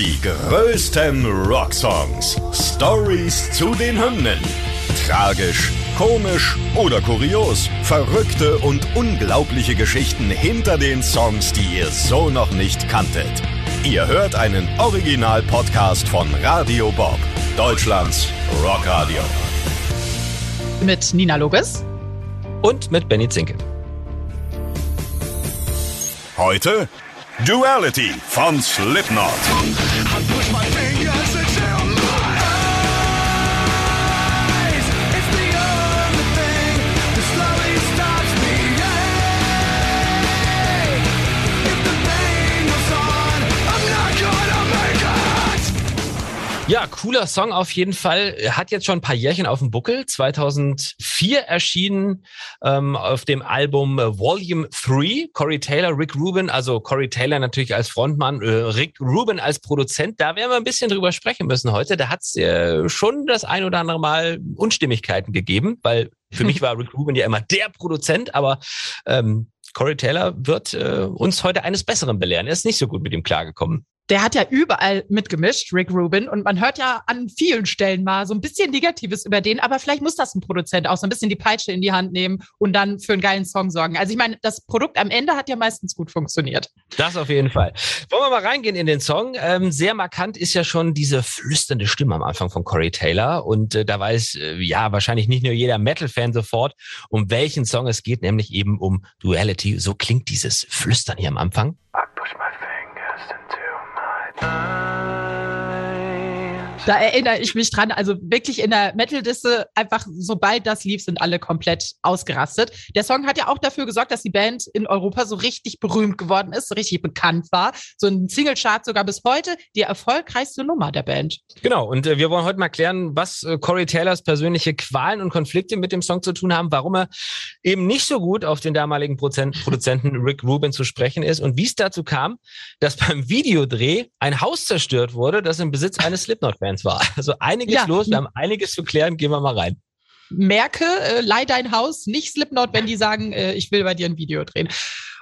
Die größten Rocksongs. Stories zu den Hymnen. Tragisch, komisch oder kurios. Verrückte und unglaubliche Geschichten hinter den Songs, die ihr so noch nicht kanntet. Ihr hört einen Original-Podcast von Radio Bob, Deutschlands Rockradio. Mit Nina Loges und mit Benny Zinke. Heute Duality von Slipknot. Ja, cooler Song auf jeden Fall. Hat jetzt schon ein paar Jährchen auf dem Buckel. 2004 erschienen ähm, auf dem Album Volume 3. Corey Taylor, Rick Rubin, also Corey Taylor natürlich als Frontmann, äh, Rick Rubin als Produzent. Da werden wir ein bisschen drüber sprechen müssen heute. Da hat es äh, schon das ein oder andere Mal Unstimmigkeiten gegeben, weil für mich war Rick Rubin ja immer der Produzent, aber ähm, Corey Taylor wird äh, uns heute eines Besseren belehren. Er ist nicht so gut mit ihm klargekommen der hat ja überall mitgemischt, Rick Rubin. Und man hört ja an vielen Stellen mal so ein bisschen Negatives über den. Aber vielleicht muss das ein Produzent auch so ein bisschen die Peitsche in die Hand nehmen und dann für einen geilen Song sorgen. Also ich meine, das Produkt am Ende hat ja meistens gut funktioniert. Das auf jeden Fall. Wollen wir mal reingehen in den Song? Ähm, sehr markant ist ja schon diese flüsternde Stimme am Anfang von Corey Taylor. Und äh, da weiß äh, ja wahrscheinlich nicht nur jeder Metal-Fan sofort, um welchen Song es geht, nämlich eben um Duality. So klingt dieses Flüstern hier am Anfang. I push my fingers into time. Da erinnere ich mich dran. Also wirklich in der Metal-Disse, einfach sobald das lief, sind alle komplett ausgerastet. Der Song hat ja auch dafür gesorgt, dass die Band in Europa so richtig berühmt geworden ist, so richtig bekannt war. So ein Single-Chart sogar bis heute die erfolgreichste Nummer der Band. Genau. Und äh, wir wollen heute mal klären, was äh, Corey Taylors persönliche Qualen und Konflikte mit dem Song zu tun haben, warum er eben nicht so gut auf den damaligen Prozent Produzenten Rick Rubin zu sprechen ist und wie es dazu kam, dass beim Videodreh ein Haus zerstört wurde, das im Besitz eines Slipknot-Fans war. Also einiges ja. los, wir haben einiges zu klären, gehen wir mal rein merke, äh, leih dein Haus, nicht Slipknot, wenn die sagen, äh, ich will bei dir ein Video drehen.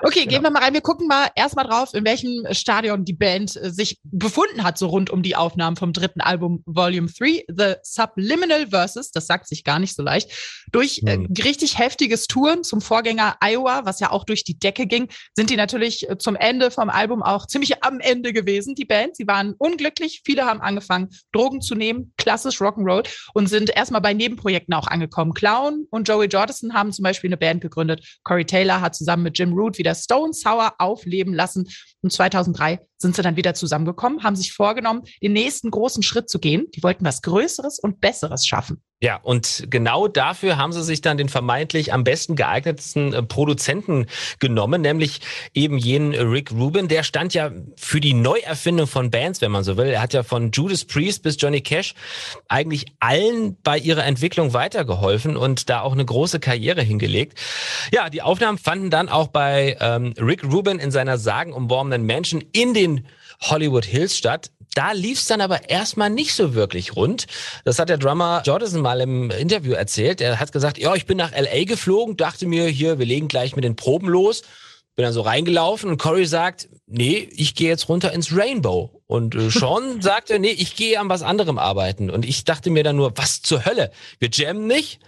Okay, genau. gehen wir mal rein. Wir gucken mal erstmal drauf, in welchem Stadion die Band äh, sich befunden hat, so rund um die Aufnahmen vom dritten Album Volume 3, The Subliminal Verses, das sagt sich gar nicht so leicht, durch äh, hm. richtig heftiges Touren zum Vorgänger Iowa, was ja auch durch die Decke ging, sind die natürlich äh, zum Ende vom Album auch ziemlich am Ende gewesen, die Band. Sie waren unglücklich, viele haben angefangen, Drogen zu nehmen, klassisch Rock'n'Roll und sind erstmal bei Nebenprojekten auch angekommen. Clown und Joey Jordison haben zum Beispiel eine Band gegründet. Corey Taylor hat zusammen mit Jim Root wieder wieder Stone Sour aufleben lassen. Und 2003 sind sie dann wieder zusammengekommen, haben sich vorgenommen, den nächsten großen Schritt zu gehen. Die wollten was Größeres und Besseres schaffen. Ja, und genau dafür haben sie sich dann den vermeintlich am besten geeignetsten äh, Produzenten genommen, nämlich eben jenen Rick Rubin. Der stand ja für die Neuerfindung von Bands, wenn man so will. Er hat ja von Judas Priest bis Johnny Cash eigentlich allen bei ihrer Entwicklung weitergeholfen und da auch eine große Karriere hingelegt. Ja, die Aufnahmen fanden dann auch bei ähm, Rick Rubin in seiner sagenumworbenen Mansion in den Hollywood Hills statt. Da lief es dann aber erstmal nicht so wirklich rund. Das hat der Drummer Jordison mal im Interview erzählt. Er hat gesagt, ja, ich bin nach LA geflogen, dachte mir, hier, wir legen gleich mit den Proben los. Bin dann so reingelaufen und Corey sagt, nee, ich gehe jetzt runter ins Rainbow. Und äh, Sean sagte, nee, ich gehe an was anderem arbeiten. Und ich dachte mir dann nur, was zur Hölle? Wir jammen nicht?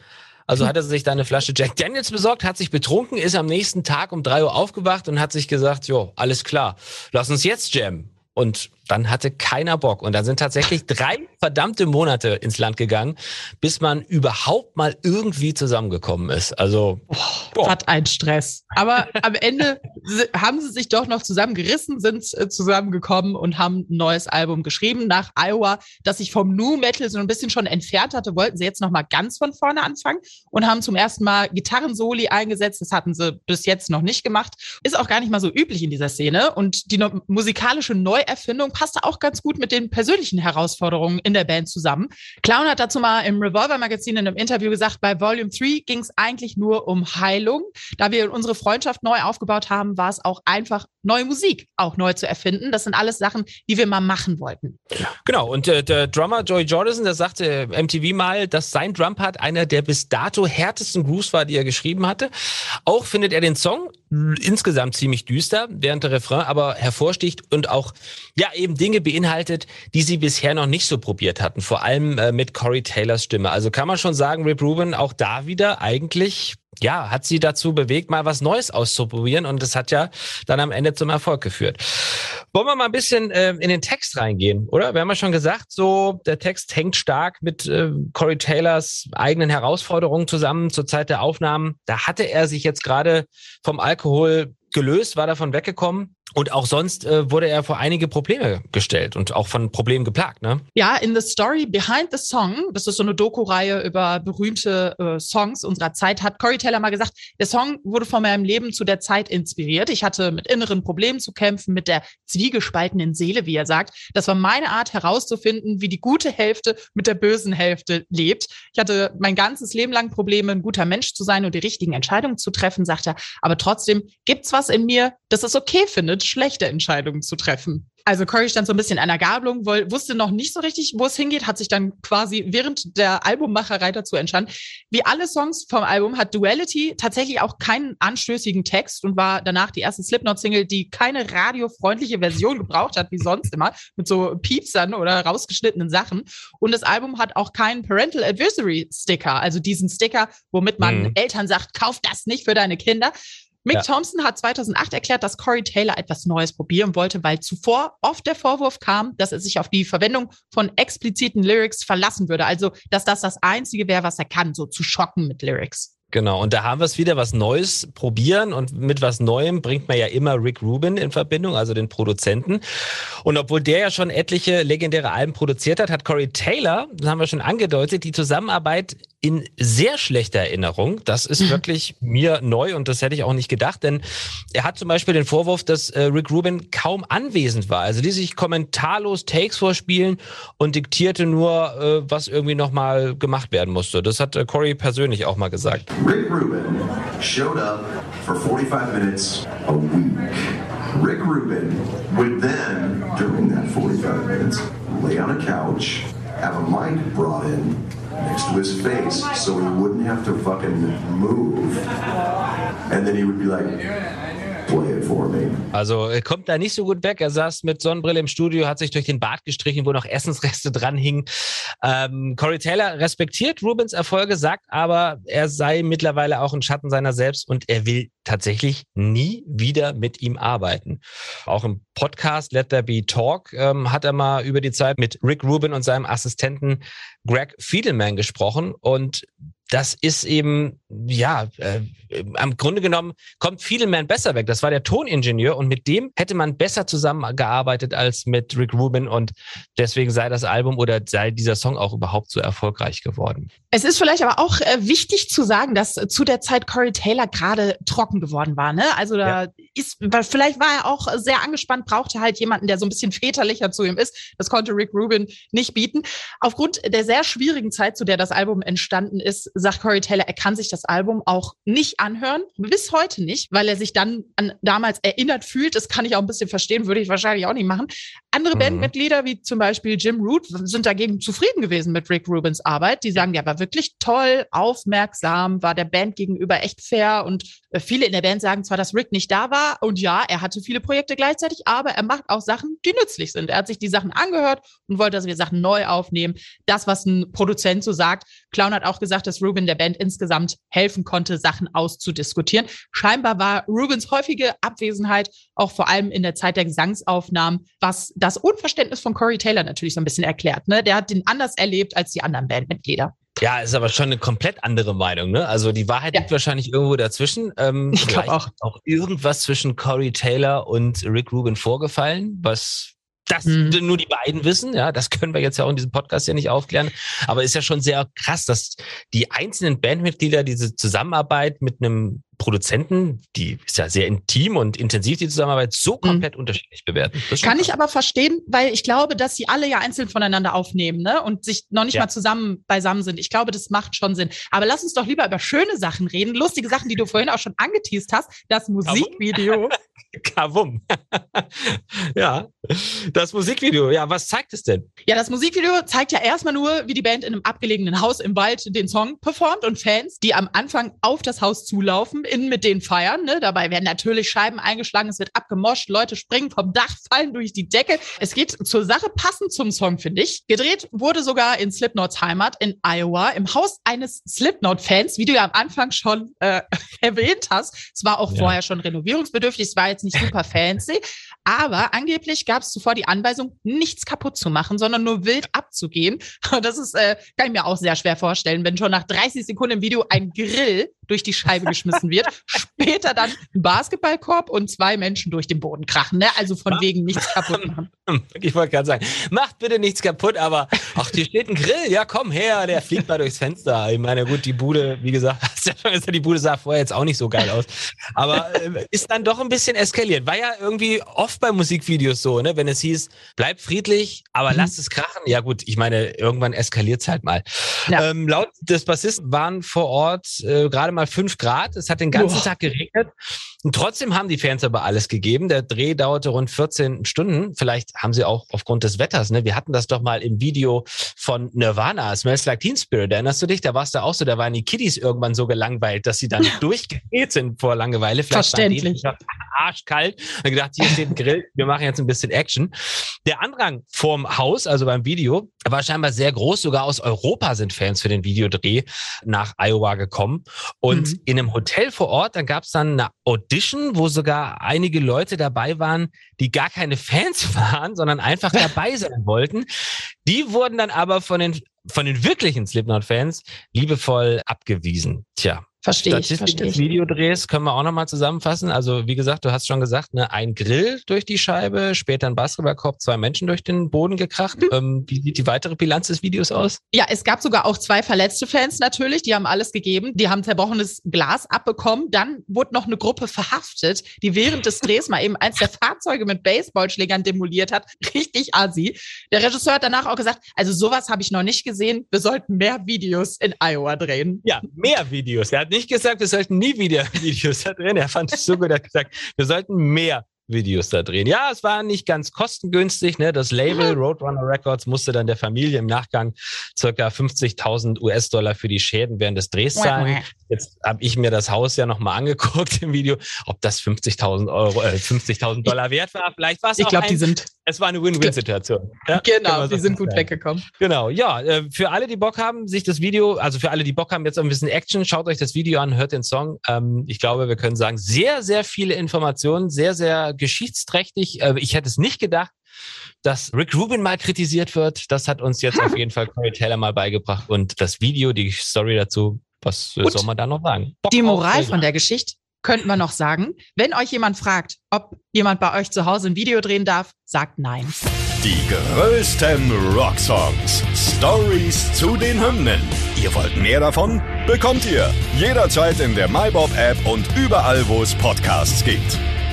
Also hat er sich da eine Flasche Jack Daniels besorgt, hat sich betrunken, ist am nächsten Tag um drei Uhr aufgewacht und hat sich gesagt, jo, alles klar, lass uns jetzt jammen. Und dann hatte keiner Bock. Und dann sind tatsächlich drei verdammte Monate ins Land gegangen, bis man überhaupt mal irgendwie zusammengekommen ist. Also, boah. was ein Stress. Aber am Ende haben sie sich doch noch zusammengerissen, sind äh, zusammengekommen und haben ein neues Album geschrieben. Nach Iowa, das sich vom New Metal so ein bisschen schon entfernt hatte, wollten sie jetzt noch mal ganz von vorne anfangen und haben zum ersten Mal Gitarrensoli eingesetzt. Das hatten sie bis jetzt noch nicht gemacht. Ist auch gar nicht mal so üblich in dieser Szene. Und die musikalische Neuerfindung passte auch ganz gut mit den persönlichen Herausforderungen in der Band zusammen. Clown hat dazu mal im Revolver Magazin in einem Interview gesagt, bei Volume 3 ging es eigentlich nur um Heilung. Da wir unsere Freundschaft neu aufgebaut haben, war es auch einfach neue Musik auch neu zu erfinden. Das sind alles Sachen, die wir mal machen wollten. Genau, und äh, der Drummer Joey Jordison, der sagte MTV mal, dass sein Drumpart einer der bis dato härtesten Grooves war, die er geschrieben hatte. Auch findet er den Song insgesamt ziemlich düster, während der Refrain aber hervorsticht und auch ja eben Dinge beinhaltet, die sie bisher noch nicht so probiert hatten, vor allem äh, mit Corey Taylors Stimme. Also kann man schon sagen, Rip Rubin auch da wieder eigentlich ja, hat sie dazu bewegt, mal was Neues auszuprobieren und das hat ja dann am Ende zum Erfolg geführt. Wollen wir mal ein bisschen äh, in den Text reingehen, oder? Wir haben ja schon gesagt, so der Text hängt stark mit äh, Corey Taylors eigenen Herausforderungen zusammen zur Zeit der Aufnahmen. Da hatte er sich jetzt gerade vom Alkohol gelöst, war davon weggekommen. Und auch sonst äh, wurde er vor einige Probleme gestellt und auch von Problemen geplagt, ne? Ja, in The Story Behind the Song, das ist so eine Doku-Reihe über berühmte äh, Songs unserer Zeit, hat Corey Taylor mal gesagt, der Song wurde von meinem Leben zu der Zeit inspiriert. Ich hatte mit inneren Problemen zu kämpfen, mit der zwiegespaltenen Seele, wie er sagt. Das war meine Art herauszufinden, wie die gute Hälfte mit der bösen Hälfte lebt. Ich hatte mein ganzes Leben lang Probleme, ein guter Mensch zu sein und die richtigen Entscheidungen zu treffen, sagt er. Aber trotzdem gibt's was in mir, das es okay findet, schlechte Entscheidungen zu treffen. Also Corey stand so ein bisschen an der Gabelung, wusste noch nicht so richtig, wo es hingeht, hat sich dann quasi während der Albummacherei dazu entstanden. Wie alle Songs vom Album hat Duality tatsächlich auch keinen anstößigen Text und war danach die erste Slipknot-Single, die keine radiofreundliche Version gebraucht hat, wie sonst immer, mit so Piepsern oder rausgeschnittenen Sachen. Und das Album hat auch keinen Parental Advisory Sticker, also diesen Sticker, womit man mhm. Eltern sagt, kauf das nicht für deine Kinder. Mick ja. Thompson hat 2008 erklärt, dass Corey Taylor etwas Neues probieren wollte, weil zuvor oft der Vorwurf kam, dass er sich auf die Verwendung von expliziten Lyrics verlassen würde. Also, dass das das Einzige wäre, was er kann, so zu schocken mit Lyrics. Genau, und da haben wir es wieder, was Neues probieren und mit was Neuem bringt man ja immer Rick Rubin in Verbindung, also den Produzenten. Und obwohl der ja schon etliche legendäre Alben produziert hat, hat Corey Taylor, das haben wir schon angedeutet, die Zusammenarbeit in sehr schlechter Erinnerung. Das ist mhm. wirklich mir neu und das hätte ich auch nicht gedacht, denn er hat zum Beispiel den Vorwurf, dass äh, Rick Rubin kaum anwesend war. Also die sich kommentarlos Takes vorspielen und diktierte nur, äh, was irgendwie nochmal gemacht werden musste. Das hat äh, Corey persönlich auch mal gesagt. Rick Rubin showed up for 45 minutes a week. Rick Rubin would then, during that 45 minutes, lay on a couch, have a mic brought in next to his face so he wouldn't have to fucking move. And then he would be like, Also er kommt da nicht so gut weg. Er saß mit Sonnenbrille im Studio, hat sich durch den Bart gestrichen, wo noch Essensreste dran hingen. Ähm, Corey Taylor respektiert Rubens Erfolge, sagt aber, er sei mittlerweile auch ein Schatten seiner selbst und er will tatsächlich nie wieder mit ihm arbeiten. Auch im Podcast Let There Be Talk ähm, hat er mal über die Zeit mit Rick Rubin und seinem Assistenten Greg Fiedelman gesprochen und das ist eben, ja, äh, am Grunde genommen kommt Fiedelman besser weg. Das war der Toningenieur und mit dem hätte man besser zusammengearbeitet als mit Rick Rubin und deswegen sei das Album oder sei dieser Song auch überhaupt so erfolgreich geworden. Es ist vielleicht aber auch äh, wichtig zu sagen, dass zu der Zeit Corey Taylor gerade trocken geworden war. Ne? Also da ja. ist, vielleicht war er auch sehr angespannt, brauchte halt jemanden, der so ein bisschen väterlicher zu ihm ist. Das konnte Rick Rubin nicht bieten. Aufgrund der sehr schwierigen Zeit, zu der das Album entstanden ist, sagt Corey Taylor, er kann sich das Album auch nicht anhören, bis heute nicht, weil er sich dann an damals erinnert fühlt. Das kann ich auch ein bisschen verstehen, würde ich wahrscheinlich auch nicht machen. Andere mhm. Bandmitglieder, wie zum Beispiel Jim Root, sind dagegen zufrieden gewesen mit Rick Rubins Arbeit. Die sagen, der war wirklich toll, aufmerksam, war der Band gegenüber echt fair und äh, viele in der Band sagen zwar, dass Rick nicht da war und ja, er hatte viele Projekte gleichzeitig, aber er macht auch Sachen, die nützlich sind. Er hat sich die Sachen angehört und wollte, dass wir Sachen neu aufnehmen. Das, was ein Produzent so sagt. Clown hat auch gesagt, dass Ruben der Band insgesamt helfen konnte, Sachen auszudiskutieren. Scheinbar war Rubens häufige Abwesenheit auch vor allem in der Zeit der Gesangsaufnahmen, was das Unverständnis von Corey Taylor natürlich so ein bisschen erklärt. Ne? Der hat den anders erlebt als die anderen Bandmitglieder. Ja, ist aber schon eine komplett andere Meinung. Ne? Also die Wahrheit ja. liegt wahrscheinlich irgendwo dazwischen. Ähm, ich glaube auch. auch irgendwas zwischen Corey Taylor und Rick Rubin vorgefallen, was das mhm. nur die beiden wissen, ja, das können wir jetzt ja auch in diesem Podcast ja nicht aufklären. Aber ist ja schon sehr krass, dass die einzelnen Bandmitglieder diese Zusammenarbeit mit einem Produzenten, die ist ja sehr intim und intensiv, die Zusammenarbeit, so mhm. komplett mhm. unterschiedlich bewerten. Kann krass. ich aber verstehen, weil ich glaube, dass sie alle ja einzeln voneinander aufnehmen ne? und sich noch nicht ja. mal zusammen beisammen sind. Ich glaube, das macht schon Sinn. Aber lass uns doch lieber über schöne Sachen reden, lustige Sachen, die du vorhin auch schon angeteased hast. Das Musikvideo. Kavum. ja, das Musikvideo. Ja, was zeigt es denn? Ja, das Musikvideo zeigt ja erstmal nur, wie die Band in einem abgelegenen Haus im Wald den Song performt und Fans, die am Anfang auf das Haus zulaufen, innen mit denen feiern. Ne? Dabei werden natürlich Scheiben eingeschlagen, es wird abgemoscht, Leute springen vom Dach, fallen durch die Decke. Es geht zur Sache passend zum Song, finde ich. Gedreht wurde sogar in Slipknots Heimat in Iowa im Haus eines Slipknot-Fans, wie du ja am Anfang schon äh, erwähnt hast. Es war auch ja. vorher schon renovierungsbedürftig, es war jetzt nicht super fancy, aber angeblich gab es zuvor die Anweisung, nichts kaputt zu machen, sondern nur wild abzugehen. Und das ist, äh, kann ich mir auch sehr schwer vorstellen, wenn schon nach 30 Sekunden im Video ein Grill durch die Scheibe geschmissen wird, später dann ein Basketballkorb und zwei Menschen durch den Boden krachen. Ne? Also von wegen nichts kaputt machen. Ich wollte gerade sagen, macht bitte nichts kaputt, aber ach, hier steht ein Grill, ja komm her, der fliegt mal durchs Fenster. Ich meine, gut, die Bude, wie gesagt, hast ja schon gesagt, die Bude sah vorher jetzt auch nicht so geil aus, aber äh, ist dann doch ein bisschen eskaliert. War ja irgendwie oft bei Musikvideos so, ne? wenn es hieß, bleib friedlich, aber mhm. lass es krachen. Ja gut, ich meine, irgendwann eskaliert es halt mal. Ja. Ähm, laut des Bassisten waren vor Ort äh, gerade mal fünf Grad. Es hat den ganzen Boah. Tag geregnet. Und trotzdem haben die Fans aber alles gegeben. Der Dreh dauerte rund 14 Stunden. Vielleicht haben sie auch aufgrund des Wetters, ne? Wir hatten das doch mal im Video von Nirvana, Smells Like Teen Spirit. Erinnerst du dich? Da war es da auch so, da waren die Kiddies irgendwann so gelangweilt, dass sie dann durchgedreht sind vor Langeweile. Vielleicht Verständlich. Arschkalt. Und gedacht, hier steht ein Grill, wir machen jetzt ein bisschen Action. Der Andrang vorm Haus, also beim Video, war scheinbar sehr groß. Sogar aus Europa sind Fans für den Videodreh nach Iowa gekommen. Und mhm. in einem Hotel vor Ort, dann gab es dann eine Audition, wo sogar einige Leute dabei waren, die gar keine Fans waren, sondern einfach dabei sein wollten. Die wurden dann aber von den, von den wirklichen Slipknot-Fans liebevoll abgewiesen. Tja, Verstehe ich, verstehe ich. Videodrehs können wir auch nochmal zusammenfassen. Also wie gesagt, du hast schon gesagt, ne, ein Grill durch die Scheibe, später ein Basketballkorb, zwei Menschen durch den Boden gekracht. Mhm. Ähm, wie sieht die weitere Bilanz des Videos aus? Ja, es gab sogar auch zwei verletzte Fans natürlich, die haben alles gegeben. Die haben zerbrochenes Glas abbekommen. Dann wurde noch eine Gruppe verhaftet, die während des Drehs mal eben eins der Fahrzeuge mit Baseballschlägern demoliert hat. Richtig assi. Der Regisseur hat danach auch gesagt, also sowas habe ich noch nicht gesehen. Wir sollten mehr Videos in Iowa drehen. Ja, mehr Videos. Er hat nicht gesagt, wir sollten nie wieder Videos da drehen. Er fand es so gut, er hat gesagt, wir sollten mehr Videos da drehen. Ja, es war nicht ganz kostengünstig. Ne? Das Label Roadrunner Records musste dann der Familie im Nachgang circa 50.000 US-Dollar für die Schäden während des Drehs zahlen. Jetzt habe ich mir das Haus ja nochmal angeguckt im Video, ob das 50.000 Euro, äh, 50.000 Dollar wert war. Vielleicht war es Ich glaube, die sind. Es war eine Win-Win-Situation. Ja? Genau, die sind gut weggekommen. Genau, ja. Äh, für alle, die Bock haben, sich das Video, also für alle, die Bock haben, jetzt ein bisschen Action, schaut euch das Video an, hört den Song. Ähm, ich glaube, wir können sagen, sehr, sehr viele Informationen, sehr, sehr geschichtsträchtig. Äh, ich hätte es nicht gedacht, dass Rick Rubin mal kritisiert wird. Das hat uns jetzt auf jeden Fall Corey Taylor mal beigebracht. Und das Video, die Story dazu, was äh, soll man da noch sagen? Bock die Moral von der Geschichte könnten wir noch sagen. Wenn euch jemand fragt, ob jemand bei euch zu Hause ein Video drehen darf, sagt nein. Die größten Rocksongs. Stories zu den Hymnen. Ihr wollt mehr davon? Bekommt ihr jederzeit in der MyBob-App und überall, wo es Podcasts gibt.